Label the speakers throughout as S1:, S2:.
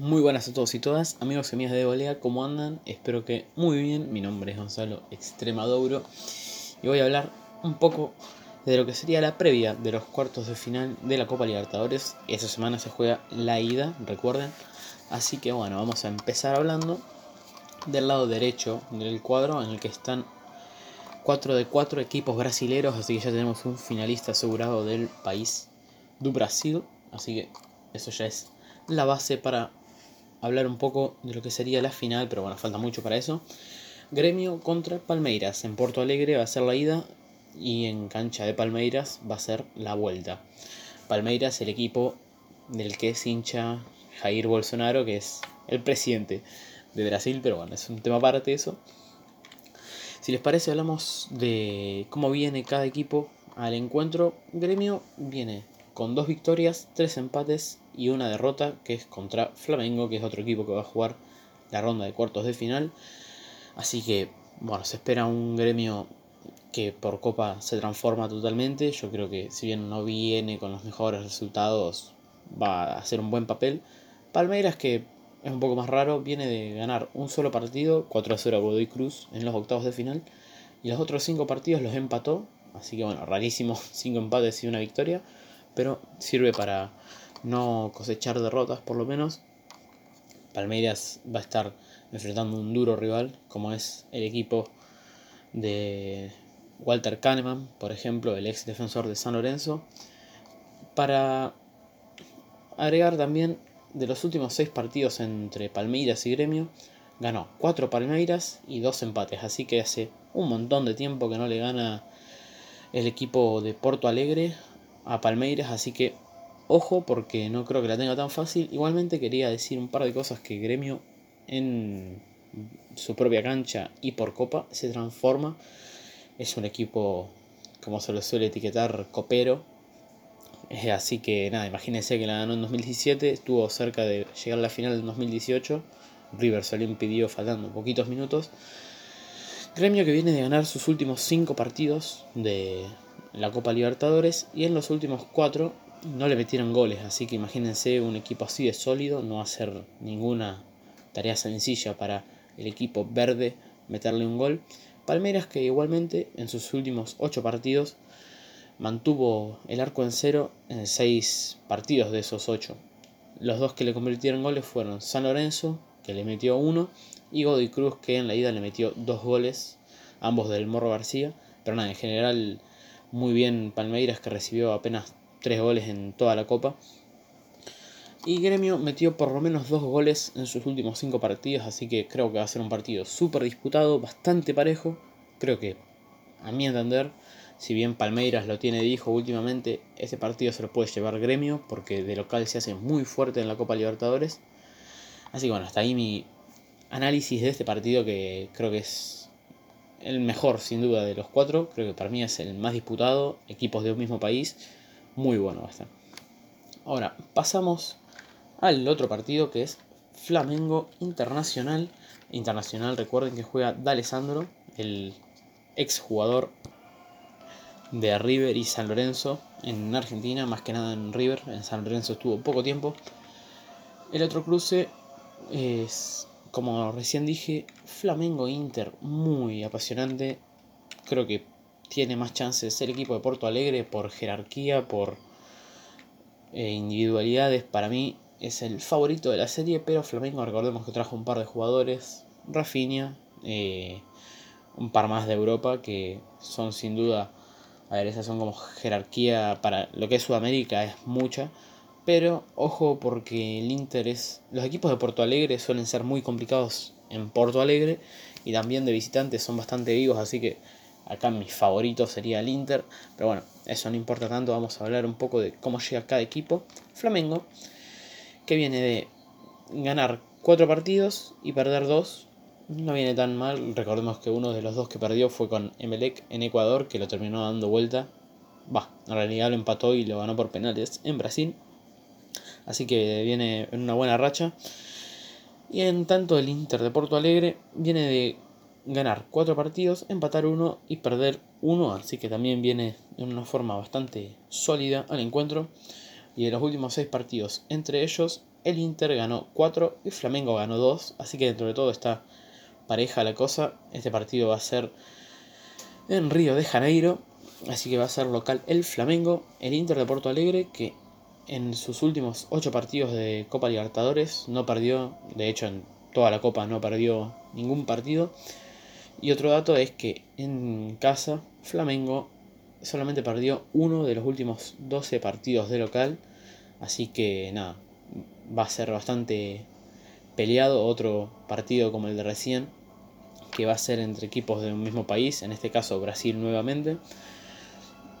S1: Muy buenas a todos y todas, amigos y amigas de Volea, ¿cómo andan? Espero que muy bien. Mi nombre es Gonzalo Extremadouro y voy a hablar un poco de lo que sería la previa de los cuartos de final de la Copa Libertadores. Esta semana se juega la ida, recuerden. Así que bueno, vamos a empezar hablando del lado derecho del cuadro en el que están 4 de 4 equipos brasileros, así que ya tenemos un finalista asegurado del país do Brasil, así que eso ya es la base para hablar un poco de lo que sería la final, pero bueno, falta mucho para eso. Gremio contra Palmeiras. En Porto Alegre va a ser la ida y en cancha de Palmeiras va a ser la vuelta. Palmeiras, el equipo del que es hincha Jair Bolsonaro, que es el presidente de Brasil, pero bueno, es un tema aparte eso. Si les parece, hablamos de cómo viene cada equipo al encuentro. Gremio viene con dos victorias, tres empates y una derrota que es contra Flamengo, que es otro equipo que va a jugar la ronda de cuartos de final. Así que, bueno, se espera un gremio que por Copa se transforma totalmente. Yo creo que si bien no viene con los mejores resultados, va a hacer un buen papel. Palmeiras, que es un poco más raro, viene de ganar un solo partido, 4 a 0 a Godoy Cruz en los octavos de final. Y los otros 5 partidos los empató. Así que bueno, rarísimo, 5 empates y una victoria. Pero sirve para no cosechar derrotas por lo menos. Palmeiras va a estar enfrentando un duro rival como es el equipo de Walter Kahneman, por ejemplo, el ex defensor de San Lorenzo. Para agregar también de los últimos seis partidos entre Palmeiras y Gremio, ganó cuatro Palmeiras y dos empates, así que hace un montón de tiempo que no le gana el equipo de Porto Alegre a Palmeiras, así que Ojo porque no creo que la tenga tan fácil. Igualmente quería decir un par de cosas que Gremio en su propia cancha y por copa se transforma. Es un equipo, como se lo suele etiquetar, copero. Así que nada, imagínense que la ganó en 2017, estuvo cerca de llegar a la final en 2018. River se lo impidió faltando poquitos minutos. Gremio que viene de ganar sus últimos 5 partidos de la Copa Libertadores y en los últimos 4 no le metieron goles, así que imagínense un equipo así de sólido, no hacer ninguna tarea sencilla para el equipo verde meterle un gol. Palmeiras que igualmente en sus últimos 8 partidos mantuvo el arco en cero en 6 partidos de esos 8. Los dos que le convirtieron goles fueron San Lorenzo, que le metió uno, y Godoy Cruz, que en la ida le metió dos goles, ambos del Morro García. Pero nada, en general muy bien Palmeiras que recibió apenas tres goles en toda la copa. Y Gremio metió por lo menos dos goles en sus últimos cinco partidos, así que creo que va a ser un partido súper disputado, bastante parejo. Creo que, a mi entender, si bien Palmeiras lo tiene de hijo últimamente, ese partido se lo puede llevar Gremio, porque de local se hace muy fuerte en la Copa Libertadores. Así que bueno, hasta ahí mi análisis de este partido que creo que es el mejor sin duda de los cuatro. Creo que para mí es el más disputado, equipos de un mismo país muy bueno va. Ahora, pasamos al otro partido que es Flamengo Internacional. Internacional, recuerden que juega D'Alessandro, el exjugador de River y San Lorenzo en Argentina, más que nada en River. En San Lorenzo estuvo poco tiempo. El otro cruce es, como recién dije, Flamengo Inter, muy apasionante. Creo que tiene más chances ser equipo de Porto Alegre por jerarquía, por eh, individualidades. Para mí es el favorito de la serie, pero Flamengo recordemos que trajo un par de jugadores, Rafinha, eh, un par más de Europa que son sin duda, a ver, esas son como jerarquía para lo que es Sudamérica, es mucha. Pero ojo porque el Inter es... Los equipos de Porto Alegre suelen ser muy complicados en Porto Alegre y también de visitantes son bastante vivos, así que Acá mi favorito sería el Inter, pero bueno, eso no importa tanto, vamos a hablar un poco de cómo llega cada equipo. Flamengo, que viene de ganar cuatro partidos y perder dos, no viene tan mal. Recordemos que uno de los dos que perdió fue con Emelec en Ecuador, que lo terminó dando vuelta. Va, en realidad lo empató y lo ganó por penales en Brasil. Así que viene en una buena racha. Y en tanto el Inter de Porto Alegre viene de ganar cuatro partidos, empatar uno y perder uno, así que también viene de una forma bastante sólida al encuentro. Y en los últimos seis partidos, entre ellos, el Inter ganó 4 y Flamengo ganó 2. Así que dentro de todo está pareja la cosa. Este partido va a ser en Río de Janeiro. Así que va a ser local el Flamengo. El Inter de Porto Alegre que en sus últimos 8 partidos de Copa Libertadores no perdió. De hecho en toda la Copa no perdió ningún partido. Y otro dato es que en casa Flamengo solamente perdió uno de los últimos 12 partidos de local. Así que nada, va a ser bastante peleado otro partido como el de recién, que va a ser entre equipos de un mismo país, en este caso Brasil nuevamente.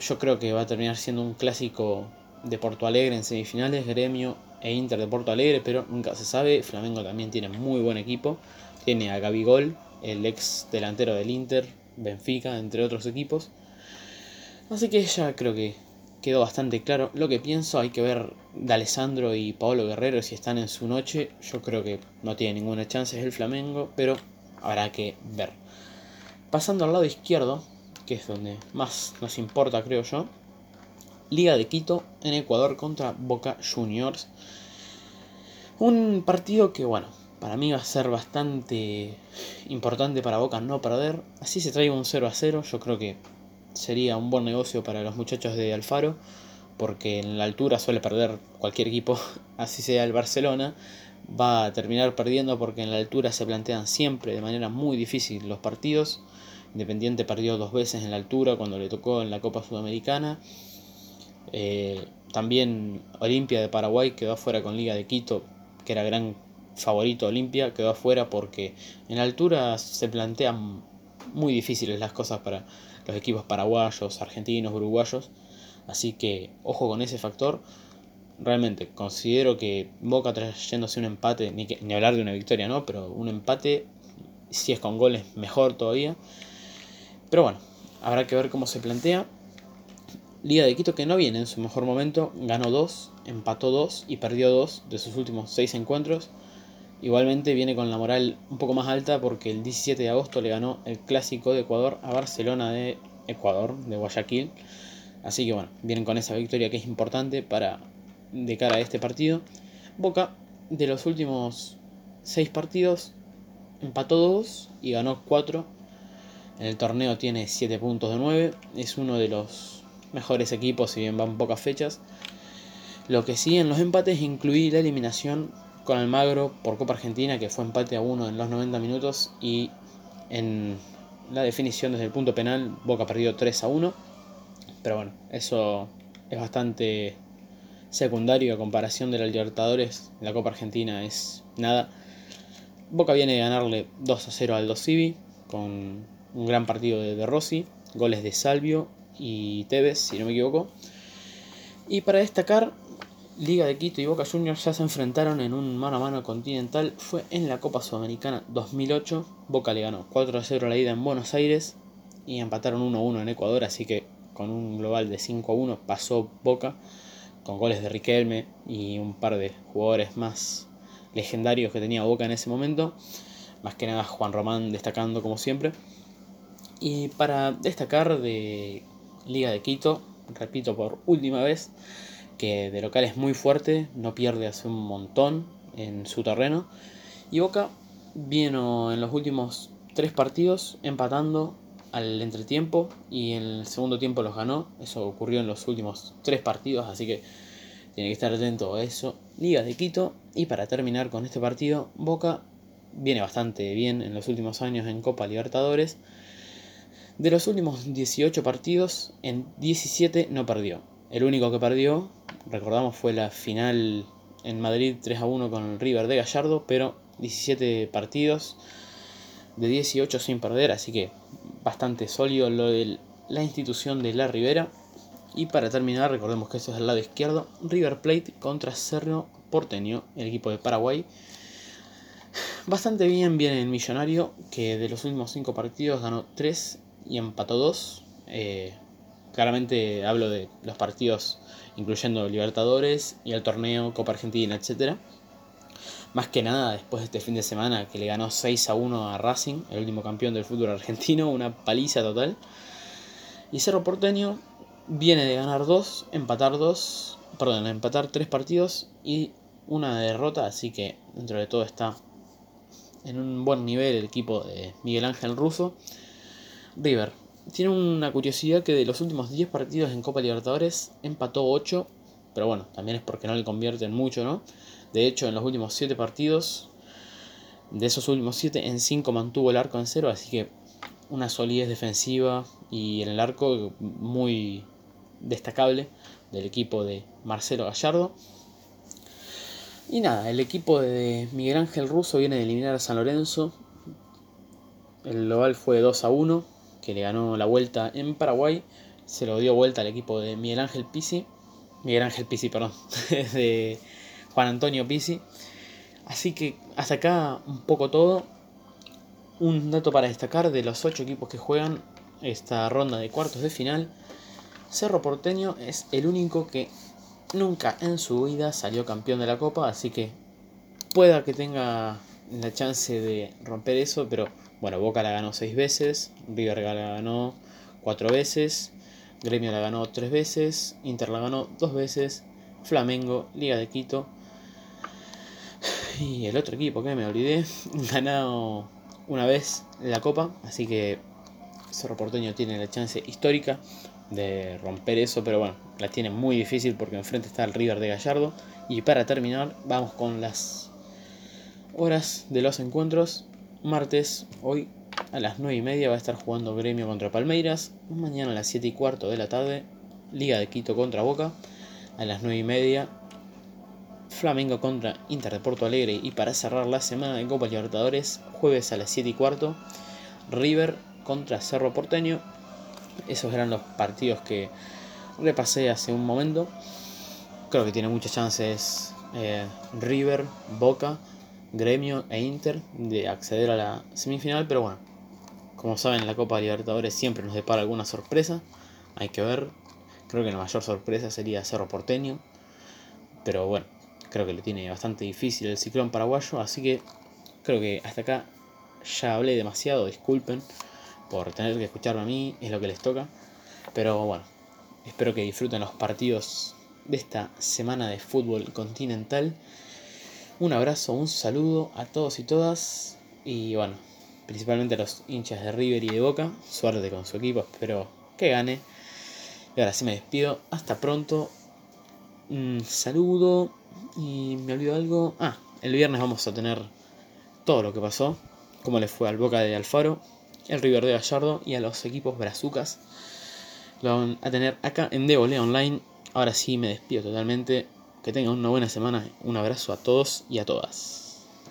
S1: Yo creo que va a terminar siendo un clásico de Porto Alegre en semifinales, Gremio e Inter de Porto Alegre, pero nunca se sabe. Flamengo también tiene muy buen equipo. Tiene a Gabigol, el ex delantero del Inter, Benfica, entre otros equipos. Así que ya creo que quedó bastante claro lo que pienso. Hay que ver de Alessandro y Paolo Guerrero si están en su noche. Yo creo que no tiene ninguna chance el Flamengo, pero habrá que ver. Pasando al lado izquierdo, que es donde más nos importa, creo yo. Liga de Quito en Ecuador contra Boca Juniors. Un partido que, bueno, para mí va a ser bastante importante para Boca no perder. Así se traiga un 0 a 0. Yo creo que sería un buen negocio para los muchachos de Alfaro. Porque en la altura suele perder cualquier equipo, así sea el Barcelona. Va a terminar perdiendo porque en la altura se plantean siempre de manera muy difícil los partidos. Independiente perdió dos veces en la altura cuando le tocó en la Copa Sudamericana. Eh, también Olimpia de Paraguay quedó afuera con Liga de Quito, que era gran favorito Olimpia, quedó afuera porque en altura se plantean muy difíciles las cosas para los equipos paraguayos, argentinos, uruguayos. Así que ojo con ese factor. Realmente considero que Boca trayéndose un empate, ni, ni hablar de una victoria, ¿no? Pero un empate, si es con goles, mejor todavía. Pero bueno, habrá que ver cómo se plantea. Liga de Quito que no viene en su mejor momento, ganó 2, empató 2 y perdió 2 de sus últimos 6 encuentros. Igualmente viene con la moral un poco más alta porque el 17 de agosto le ganó el clásico de Ecuador a Barcelona de Ecuador, de Guayaquil. Así que bueno, vienen con esa victoria que es importante para de cara a este partido. Boca de los últimos 6 partidos empató 2 y ganó 4. En el torneo tiene 7 puntos de 9. Es uno de los mejores equipos si bien van pocas fechas. Lo que sí en los empates incluye la eliminación con Almagro por Copa Argentina, que fue empate a 1 en los 90 minutos, y en la definición desde el punto penal, Boca perdió 3 a 1. Pero bueno, eso es bastante secundario a comparación de la Libertadores. La Copa Argentina es nada. Boca viene de ganarle 2 a 0 al Dos Civi con un gran partido de Rossi, goles de Salvio y Tevez, si no me equivoco. Y para destacar, Liga de Quito y Boca Juniors ya se enfrentaron en un mano a mano continental. Fue en la Copa Sudamericana 2008. Boca le ganó 4 a 0 la ida en Buenos Aires y empataron 1 a 1 en Ecuador. Así que con un global de 5 a 1 pasó Boca con goles de Riquelme y un par de jugadores más legendarios que tenía Boca en ese momento. Más que nada Juan Román destacando como siempre. Y para destacar de Liga de Quito, repito por última vez, que de local es muy fuerte, no pierde hace un montón en su terreno. Y Boca vino en los últimos tres partidos empatando al entretiempo y en el segundo tiempo los ganó. Eso ocurrió en los últimos tres partidos, así que tiene que estar atento a eso. Liga de Quito. Y para terminar con este partido, Boca viene bastante bien en los últimos años en Copa Libertadores. De los últimos 18 partidos, en 17 no perdió. El único que perdió, recordamos, fue la final en Madrid 3 a 1 con River de Gallardo, pero 17 partidos de 18 sin perder, así que bastante sólido lo de la institución de la Rivera. Y para terminar, recordemos que esto es el lado izquierdo, River Plate contra Cerro Porteño, el equipo de Paraguay. Bastante bien viene el Millonario, que de los últimos 5 partidos ganó 3 y empató 2. Claramente hablo de los partidos incluyendo Libertadores y el torneo Copa Argentina, etc. Más que nada después de este fin de semana que le ganó 6 a 1 a Racing, el último campeón del fútbol argentino, una paliza total. Y Cerro Porteño viene de ganar 2, empatar 2, perdón, empatar 3 partidos y una derrota, así que dentro de todo está en un buen nivel el equipo de Miguel Ángel Russo. River tiene una curiosidad que de los últimos 10 partidos en Copa Libertadores empató 8, pero bueno, también es porque no le convierten mucho, ¿no? De hecho, en los últimos 7 partidos, de esos últimos 7, en 5 mantuvo el arco en cero, así que una solidez defensiva y en el arco muy destacable del equipo de Marcelo Gallardo. Y nada, el equipo de Miguel Ángel Russo viene de eliminar a San Lorenzo. El global fue 2 a 1, que le ganó la vuelta en Paraguay. Se lo dio vuelta al equipo de Miguel Ángel Pisi. Miguel Ángel Pisi, perdón. de Juan Antonio Pisi. Así que hasta acá un poco todo. Un dato para destacar de los 8 equipos que juegan esta ronda de cuartos de final. Cerro Porteño es el único que nunca en su vida salió campeón de la Copa, así que pueda que tenga la chance de romper eso, pero bueno, Boca la ganó seis veces, River la ganó cuatro veces, Gremio la ganó tres veces, Inter la ganó dos veces, Flamengo, Liga de Quito y el otro equipo que me olvidé, ganado una vez la Copa, así que Cerro Porteño tiene la chance histórica de romper eso, pero bueno, la tiene muy difícil porque enfrente está el River de Gallardo. Y para terminar, vamos con las horas de los encuentros. Martes, hoy a las 9 y media va a estar jugando Gremio contra Palmeiras. Mañana a las 7 y cuarto de la tarde, Liga de Quito contra Boca. A las 9 y media, Flamengo contra Inter de Porto Alegre. Y para cerrar la semana de Copa Libertadores, jueves a las 7 y cuarto, River contra Cerro Porteño. Esos eran los partidos que repasé hace un momento. Creo que tiene muchas chances eh, River, Boca, Gremio e Inter de acceder a la semifinal, pero bueno, como saben la Copa Libertadores siempre nos depara alguna sorpresa, hay que ver, creo que la mayor sorpresa sería Cerro Porteño, pero bueno, creo que le tiene bastante difícil el ciclón paraguayo, así que creo que hasta acá ya hablé demasiado, disculpen por tener que escucharme a mí, es lo que les toca. Pero bueno, espero que disfruten los partidos de esta semana de fútbol continental. Un abrazo, un saludo a todos y todas. Y bueno, principalmente a los hinchas de River y de Boca. Suerte con su equipo, espero que gane. Y ahora sí me despido. Hasta pronto. Un saludo. Y me olvido algo. Ah, el viernes vamos a tener todo lo que pasó. Cómo le fue al Boca de Alfaro el River de Gallardo y a los equipos brazucas. Lo van a tener acá en Devole Online. Ahora sí me despido totalmente. Que tengan una buena semana. Un abrazo a todos y a todas.